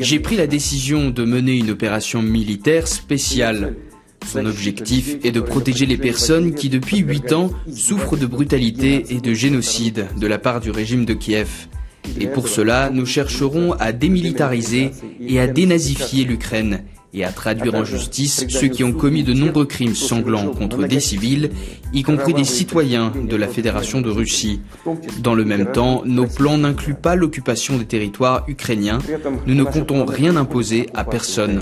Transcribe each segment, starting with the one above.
J'ai pris la décision de mener une opération militaire spéciale. Son objectif est de protéger les personnes qui, depuis huit ans, souffrent de brutalité et de génocide de la part du régime de Kiev. Et pour cela, nous chercherons à démilitariser et à dénazifier l'Ukraine et à traduire en justice ceux qui ont commis de nombreux crimes sanglants contre des civils, y compris des citoyens de la Fédération de Russie. Dans le même temps, nos plans n'incluent pas l'occupation des territoires ukrainiens. Nous ne comptons rien imposer à personne.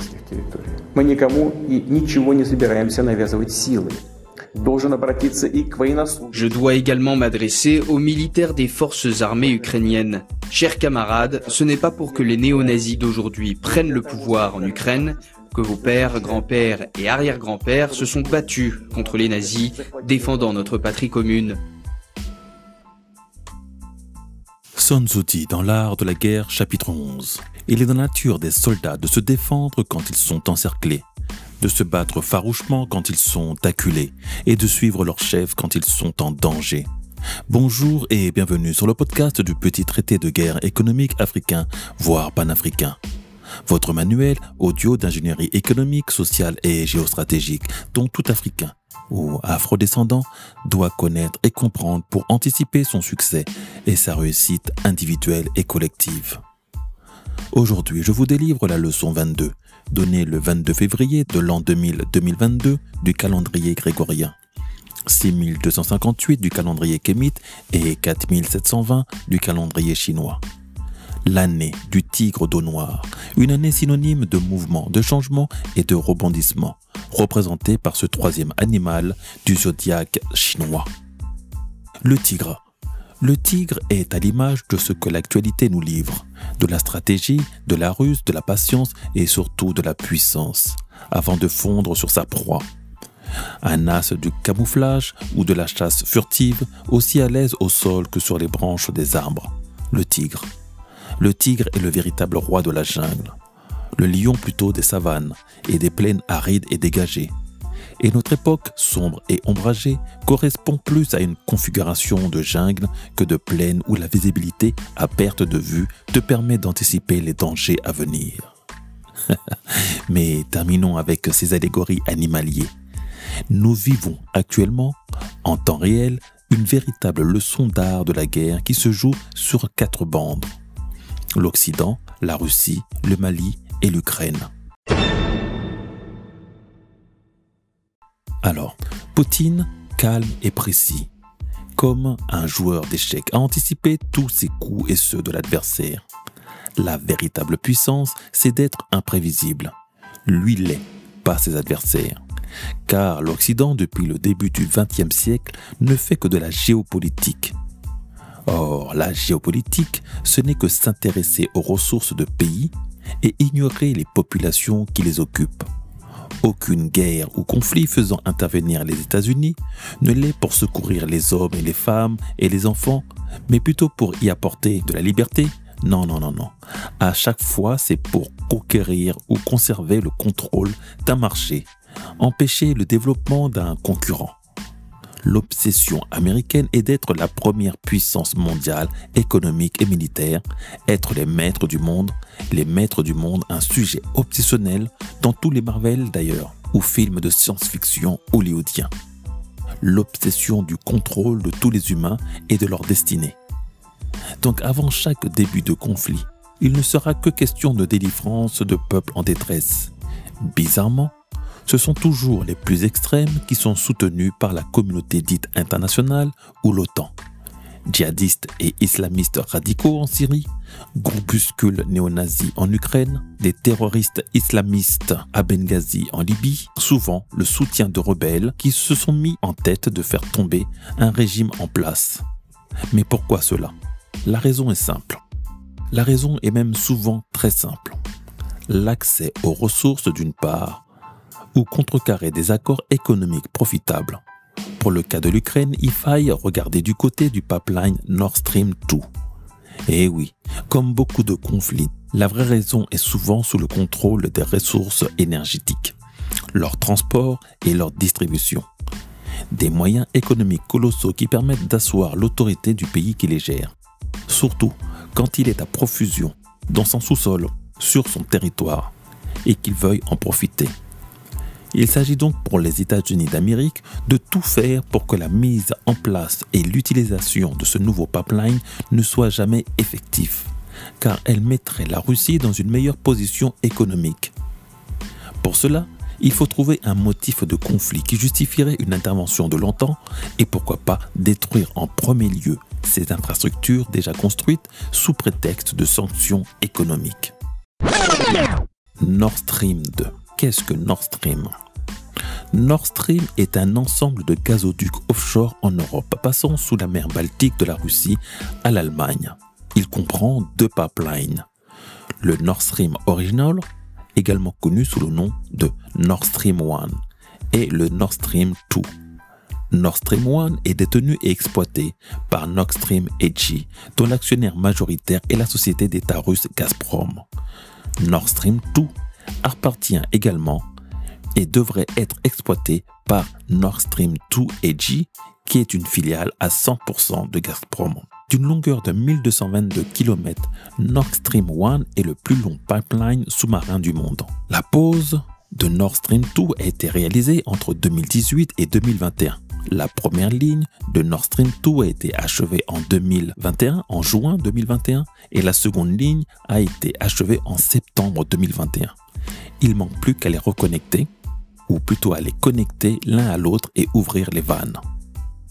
Je dois également m'adresser aux militaires des forces armées ukrainiennes. Chers camarades, ce n'est pas pour que les néo-nazis d'aujourd'hui prennent le pouvoir en Ukraine que vos pères, grands-pères et arrière-grands-pères se sont battus contre les nazis, défendant notre patrie commune. Sun dans l'art de la guerre, chapitre 11. Il est dans la nature des soldats de se défendre quand ils sont encerclés de se battre farouchement quand ils sont acculés et de suivre leur chef quand ils sont en danger. Bonjour et bienvenue sur le podcast du petit traité de guerre économique africain, voire panafricain. Votre manuel audio d'ingénierie économique, sociale et géostratégique dont tout Africain ou afrodescendant doit connaître et comprendre pour anticiper son succès et sa réussite individuelle et collective. Aujourd'hui, je vous délivre la leçon 22 donné le 22 février de l'an 2000-2022 du calendrier grégorien, 6258 du calendrier kémite et 4720 du calendrier chinois. L'année du tigre d'eau noire, une année synonyme de mouvement, de changement et de rebondissement, représentée par ce troisième animal du zodiaque chinois. Le tigre le tigre est à l'image de ce que l'actualité nous livre, de la stratégie, de la ruse, de la patience et surtout de la puissance, avant de fondre sur sa proie. Un as du camouflage ou de la chasse furtive, aussi à l'aise au sol que sur les branches des arbres. Le tigre. Le tigre est le véritable roi de la jungle. Le lion plutôt des savanes et des plaines arides et dégagées et notre époque, sombre et ombragée, correspond plus à une configuration de jungle que de plaine où la visibilité à perte de vue te permet d'anticiper les dangers à venir. Mais terminons avec ces allégories animaliers. Nous vivons actuellement, en temps réel, une véritable leçon d'art de la guerre qui se joue sur quatre bandes. L'Occident, la Russie, le Mali et l'Ukraine. Alors, Poutine, calme et précis, comme un joueur d'échecs, a anticipé tous ses coups et ceux de l'adversaire. La véritable puissance, c'est d'être imprévisible. Lui l'est, pas ses adversaires. Car l'Occident, depuis le début du XXe siècle, ne fait que de la géopolitique. Or, la géopolitique, ce n'est que s'intéresser aux ressources de pays et ignorer les populations qui les occupent. Aucune guerre ou conflit faisant intervenir les États-Unis ne l'est pour secourir les hommes et les femmes et les enfants, mais plutôt pour y apporter de la liberté. Non, non, non, non. À chaque fois, c'est pour conquérir ou conserver le contrôle d'un marché, empêcher le développement d'un concurrent l'obsession américaine est d'être la première puissance mondiale économique et militaire, être les maîtres du monde, les maîtres du monde, un sujet obsessionnel dans tous les Marvel d'ailleurs, ou films de science-fiction hollywoodiens. L'obsession du contrôle de tous les humains et de leur destinée. Donc avant chaque début de conflit, il ne sera que question de délivrance de peuples en détresse. Bizarrement, ce sont toujours les plus extrêmes qui sont soutenus par la communauté dite internationale ou l'OTAN. Djihadistes et islamistes radicaux en Syrie, groupuscules néo-nazis en Ukraine, des terroristes islamistes à Benghazi en Libye, souvent le soutien de rebelles qui se sont mis en tête de faire tomber un régime en place. Mais pourquoi cela? La raison est simple. La raison est même souvent très simple. L'accès aux ressources d'une part ou contrecarrer des accords économiques profitables. Pour le cas de l'Ukraine, il faille regarder du côté du pipeline Nord Stream 2. Et oui, comme beaucoup de conflits, la vraie raison est souvent sous le contrôle des ressources énergétiques, leur transport et leur distribution. Des moyens économiques colossaux qui permettent d'asseoir l'autorité du pays qui les gère. surtout quand il est à profusion dans son sous-sol, sur son territoire, et qu'il veuille en profiter. Il s'agit donc pour les États-Unis d'Amérique de tout faire pour que la mise en place et l'utilisation de ce nouveau pipeline ne soit jamais effectif, car elle mettrait la Russie dans une meilleure position économique. Pour cela, il faut trouver un motif de conflit qui justifierait une intervention de longtemps et pourquoi pas détruire en premier lieu ces infrastructures déjà construites sous prétexte de sanctions économiques. Nord Stream 2. Qu'est-ce que Nord Stream? Nord Stream est un ensemble de gazoducs offshore en Europe passant sous la mer Baltique de la Russie à l'Allemagne. Il comprend deux pipelines. Le Nord Stream Original, également connu sous le nom de Nord Stream 1, et le Nord Stream 2. Nord Stream 1 est détenu et exploité par Nord Stream AG, dont l'actionnaire majoritaire est la société d'État russe Gazprom. Nord Stream 2 appartient également et devrait être exploité par Nord Stream 2 AG, qui est une filiale à 100% de Gazprom. D'une longueur de 1222 km, Nord Stream 1 est le plus long pipeline sous-marin du monde. La pause de Nord Stream 2 a été réalisée entre 2018 et 2021. La première ligne de Nord Stream 2 a été achevée en 2021, en juin 2021, et la seconde ligne a été achevée en septembre 2021. Il manque plus qu'à les reconnecter, ou plutôt à les connecter l'un à l'autre et ouvrir les vannes.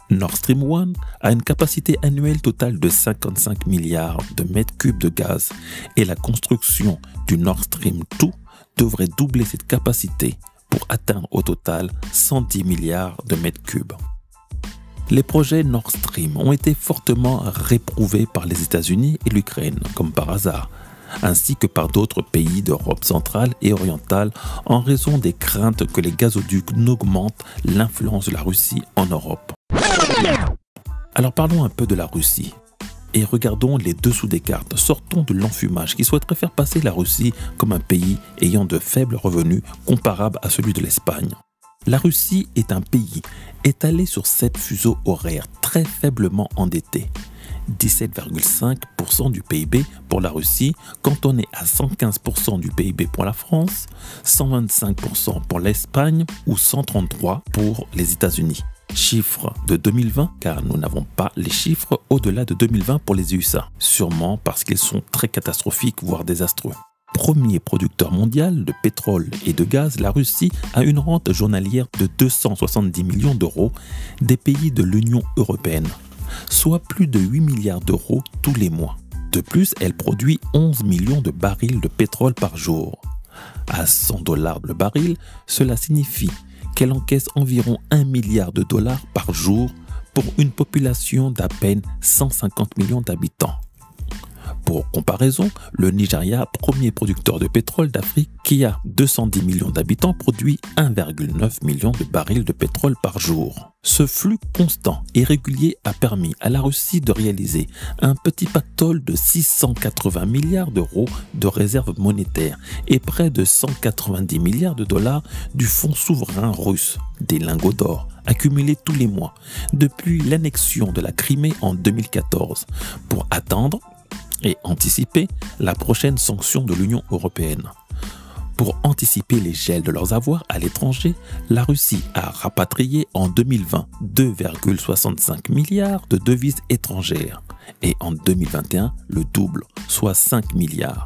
Nord Stream 1 a une capacité annuelle totale de 55 milliards de mètres cubes de gaz et la construction du Nord Stream 2 devrait doubler cette capacité pour atteindre au total 110 milliards de mètres cubes. Les projets Nord Stream ont été fortement réprouvés par les États-Unis et l'Ukraine, comme par hasard, ainsi que par d'autres pays d'Europe centrale et orientale en raison des craintes que les gazoducs n'augmentent l'influence de la Russie en Europe. Alors parlons un peu de la Russie et regardons les dessous des cartes. Sortons de l'enfumage qui souhaiterait faire passer la Russie comme un pays ayant de faibles revenus comparables à celui de l'Espagne. La Russie est un pays étalé sur sept fuseaux horaires très faiblement endettés. 17,5% du PIB pour la Russie quand on est à 115% du PIB pour la France, 125% pour l'Espagne ou 133% pour les États-Unis. Chiffres de 2020, car nous n'avons pas les chiffres au-delà de 2020 pour les USA, sûrement parce qu'ils sont très catastrophiques, voire désastreux. Premier producteur mondial de pétrole et de gaz, la Russie a une rente journalière de 270 millions d'euros des pays de l'Union européenne, soit plus de 8 milliards d'euros tous les mois. De plus, elle produit 11 millions de barils de pétrole par jour. À 100 dollars le baril, cela signifie qu'elle encaisse environ 1 milliard de dollars par jour pour une population d'à peine 150 millions d'habitants. Pour comparaison, le Nigeria, premier producteur de pétrole d'Afrique, qui a 210 millions d'habitants, produit 1,9 million de barils de pétrole par jour. Ce flux constant et régulier a permis à la Russie de réaliser un petit pactole de 680 milliards d'euros de réserves monétaires et près de 190 milliards de dollars du fonds souverain russe, des lingots d'or, accumulés tous les mois depuis l'annexion de la Crimée en 2014 pour attendre et anticiper la prochaine sanction de l'Union européenne. Pour anticiper les gels de leurs avoirs à l'étranger, la Russie a rapatrié en 2020 2,65 milliards de devises étrangères et en 2021 le double, soit 5 milliards.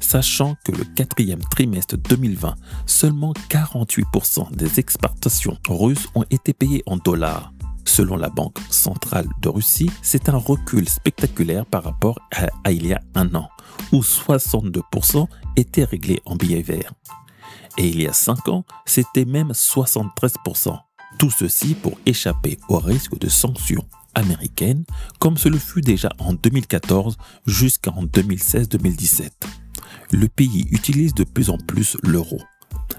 Sachant que le quatrième trimestre 2020, seulement 48% des exportations russes ont été payées en dollars, Selon la Banque centrale de Russie, c'est un recul spectaculaire par rapport à, il y a un an, où 62% étaient réglés en billets verts. Et il y a 5 ans, c'était même 73%. Tout ceci pour échapper au risque de sanctions américaines, comme ce le fut déjà en 2014 jusqu'en 2016-2017. Le pays utilise de plus en plus l'euro.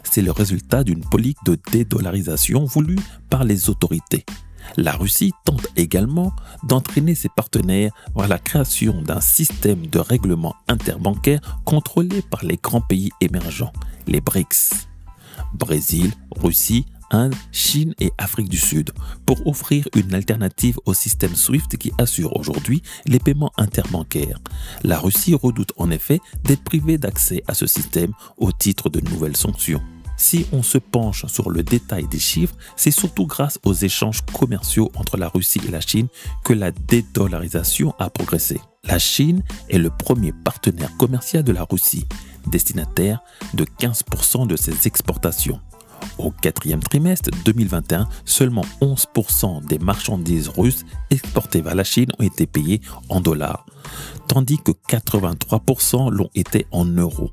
C'est le résultat d'une politique de dédollarisation voulue par les autorités. La Russie tente également d'entraîner ses partenaires vers la création d'un système de règlement interbancaire contrôlé par les grands pays émergents, les BRICS. Brésil, Russie, Inde, Chine et Afrique du Sud pour offrir une alternative au système SWIFT qui assure aujourd'hui les paiements interbancaires. La Russie redoute en effet d'être privée d'accès à ce système au titre de nouvelles sanctions. Si on se penche sur le détail des chiffres, c'est surtout grâce aux échanges commerciaux entre la Russie et la Chine que la dédollarisation a progressé. La Chine est le premier partenaire commercial de la Russie, destinataire de 15% de ses exportations. Au quatrième trimestre 2021, seulement 11% des marchandises russes exportées vers la Chine ont été payées en dollars, tandis que 83% l'ont été en euros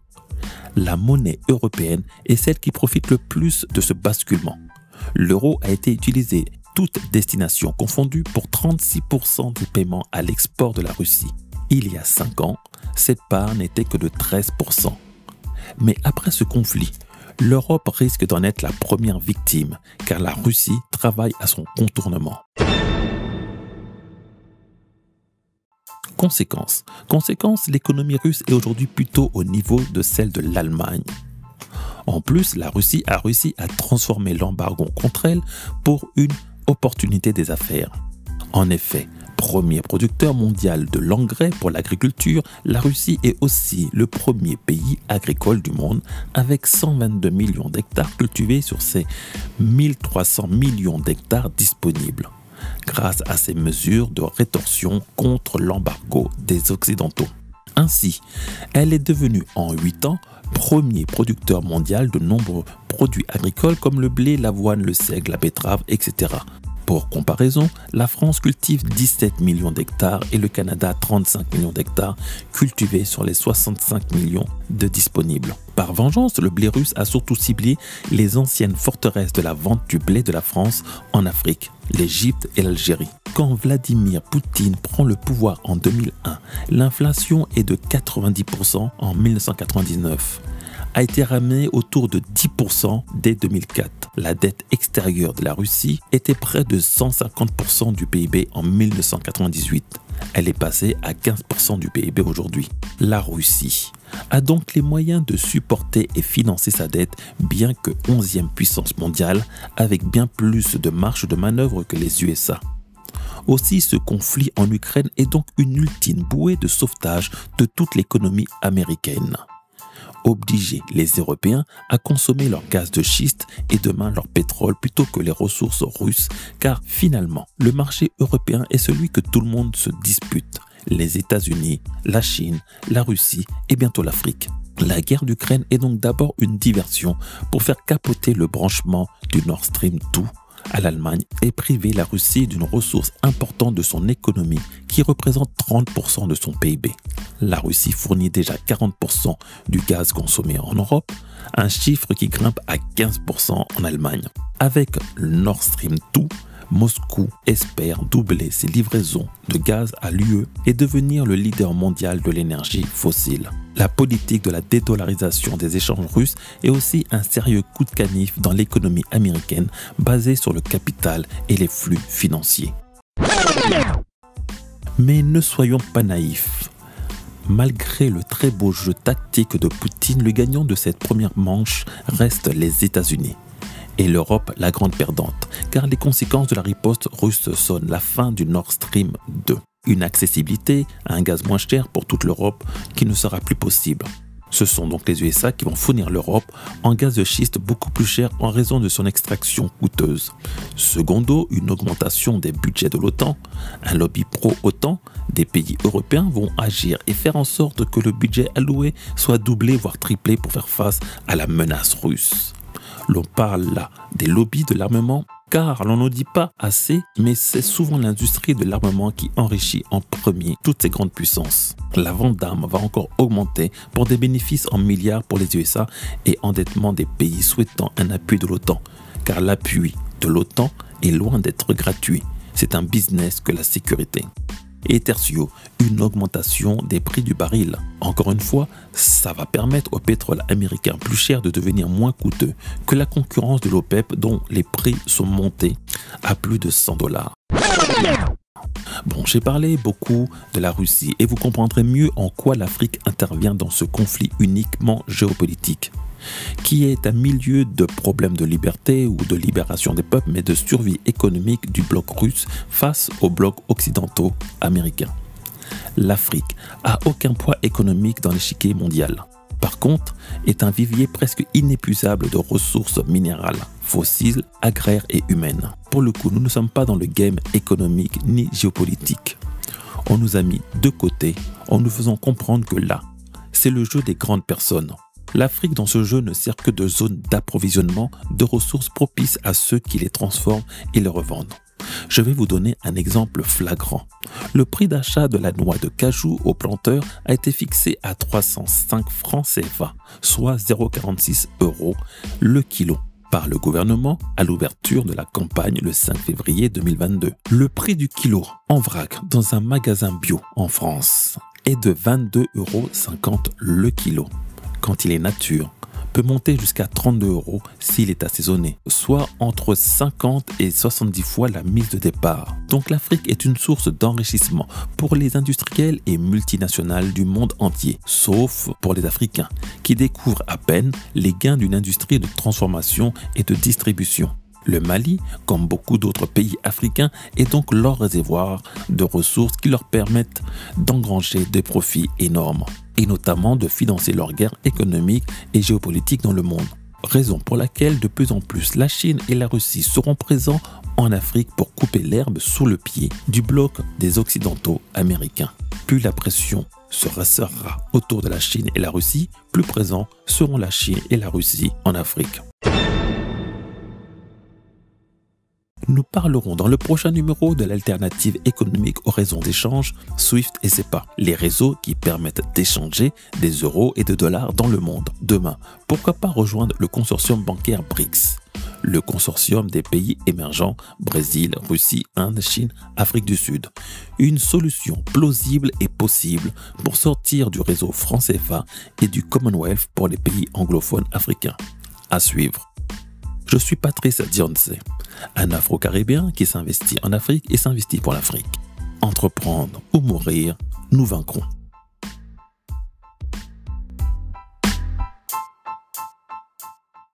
la monnaie européenne est celle qui profite le plus de ce basculement. L'euro a été utilisé toutes destinations confondues pour 36% des paiements à l'export de la Russie. Il y a 5 ans, cette part n'était que de 13%. Mais après ce conflit, l'Europe risque d'en être la première victime, car la Russie travaille à son contournement. Conséquence. L'économie russe est aujourd'hui plutôt au niveau de celle de l'Allemagne. En plus, la Russie a réussi à transformer l'embargo contre elle pour une opportunité des affaires. En effet, premier producteur mondial de l'engrais pour l'agriculture, la Russie est aussi le premier pays agricole du monde avec 122 millions d'hectares cultivés sur ses 1300 millions d'hectares disponibles grâce à ses mesures de rétorsion contre l'embargo des Occidentaux. Ainsi, elle est devenue en 8 ans premier producteur mondial de nombreux produits agricoles comme le blé, l'avoine, le seigle, la betterave, etc. Pour comparaison, la France cultive 17 millions d'hectares et le Canada 35 millions d'hectares cultivés sur les 65 millions de disponibles. Par vengeance, le blé russe a surtout ciblé les anciennes forteresses de la vente du blé de la France en Afrique, l'Égypte et l'Algérie. Quand Vladimir Poutine prend le pouvoir en 2001, l'inflation est de 90% en 1999 a été ramené autour de 10% dès 2004. La dette extérieure de la Russie était près de 150% du PIB en 1998. Elle est passée à 15% du PIB aujourd'hui. La Russie a donc les moyens de supporter et financer sa dette, bien que 11e puissance mondiale, avec bien plus de marge de manœuvre que les USA. Aussi, ce conflit en Ukraine est donc une ultime bouée de sauvetage de toute l'économie américaine obliger les Européens à consommer leur gaz de schiste et demain leur pétrole plutôt que les ressources russes, car finalement, le marché européen est celui que tout le monde se dispute. Les États-Unis, la Chine, la Russie et bientôt l'Afrique. La guerre d'Ukraine est donc d'abord une diversion pour faire capoter le branchement du Nord Stream 2 à l'Allemagne et priver la Russie d'une ressource importante de son économie qui représente 30% de son PIB. La Russie fournit déjà 40% du gaz consommé en Europe, un chiffre qui grimpe à 15% en Allemagne. Avec le Nord Stream 2, Moscou espère doubler ses livraisons de gaz à l'UE et devenir le leader mondial de l'énergie fossile. La politique de la dédollarisation des échanges russes est aussi un sérieux coup de canif dans l'économie américaine basée sur le capital et les flux financiers. Mais ne soyons pas naïfs. Malgré le très beau jeu tactique de Poutine, le gagnant de cette première manche reste les États-Unis et l'Europe la grande perdante, car les conséquences de la riposte russe sonnent la fin du Nord Stream 2. Une accessibilité à un gaz moins cher pour toute l'Europe qui ne sera plus possible. Ce sont donc les USA qui vont fournir l'Europe en gaz de schiste beaucoup plus cher en raison de son extraction coûteuse. Secondo, une augmentation des budgets de l'OTAN. Un lobby pro-OTAN des pays européens vont agir et faire en sorte que le budget alloué soit doublé voire triplé pour faire face à la menace russe. L'on parle là des lobbies de l'armement car l'on ne dit pas assez, mais c'est souvent l'industrie de l'armement qui enrichit en premier toutes ces grandes puissances. La vente d'armes va encore augmenter pour des bénéfices en milliards pour les USA et endettement des pays souhaitant un appui de l'OTAN, car l'appui de l'OTAN est loin d'être gratuit. C'est un business que la sécurité et tertio, une augmentation des prix du baril. Encore une fois, ça va permettre au pétrole américain plus cher de devenir moins coûteux que la concurrence de l'OPEP dont les prix sont montés à plus de 100 dollars. Bon, j'ai parlé beaucoup de la Russie et vous comprendrez mieux en quoi l'Afrique intervient dans ce conflit uniquement géopolitique. Qui est un milieu de problèmes de liberté ou de libération des peuples, mais de survie économique du bloc russe face aux blocs occidentaux américains. L'Afrique a aucun poids économique dans l'échiquier mondial. Par contre, est un vivier presque inépuisable de ressources minérales, fossiles, agraires et humaines. Pour le coup, nous ne sommes pas dans le game économique ni géopolitique. On nous a mis de côté en nous faisant comprendre que là, c'est le jeu des grandes personnes. L'Afrique dans ce jeu ne sert que de zone d'approvisionnement de ressources propices à ceux qui les transforment et les revendent. Je vais vous donner un exemple flagrant. Le prix d'achat de la noix de cajou au planteur a été fixé à 305 francs CFA, soit 0,46 euros le kilo par le gouvernement à l'ouverture de la campagne le 5 février 2022. Le prix du kilo en vrac dans un magasin bio en France est de 22,50 euros le kilo quand il est nature peut monter jusqu'à 32 euros s'il est assaisonné, soit entre 50 et 70 fois la mise de départ. Donc l'Afrique est une source d'enrichissement pour les industriels et multinationales du monde entier, sauf pour les Africains, qui découvrent à peine les gains d'une industrie de transformation et de distribution. Le Mali, comme beaucoup d'autres pays africains, est donc leur réservoir de ressources qui leur permettent d'engranger des profits énormes et notamment de financer leur guerre économique et géopolitique dans le monde. Raison pour laquelle de plus en plus la Chine et la Russie seront présents en Afrique pour couper l'herbe sous le pied du bloc des Occidentaux américains. Plus la pression se resserrera autour de la Chine et la Russie, plus présents seront la Chine et la Russie en Afrique. Nous parlerons dans le prochain numéro de l'alternative économique aux réseaux d'échange SWIFT et SEPA, les réseaux qui permettent d'échanger des euros et des dollars dans le monde. Demain, pourquoi pas rejoindre le consortium bancaire BRICS? Le consortium des pays émergents, Brésil, Russie, Inde, Chine, Afrique du Sud. Une solution plausible et possible pour sortir du réseau franc-CFA et du Commonwealth pour les pays anglophones africains. À suivre. Je suis Patrice Dionce, un Afro-Caribéen qui s'investit en Afrique et s'investit pour l'Afrique. Entreprendre ou mourir, nous vaincrons.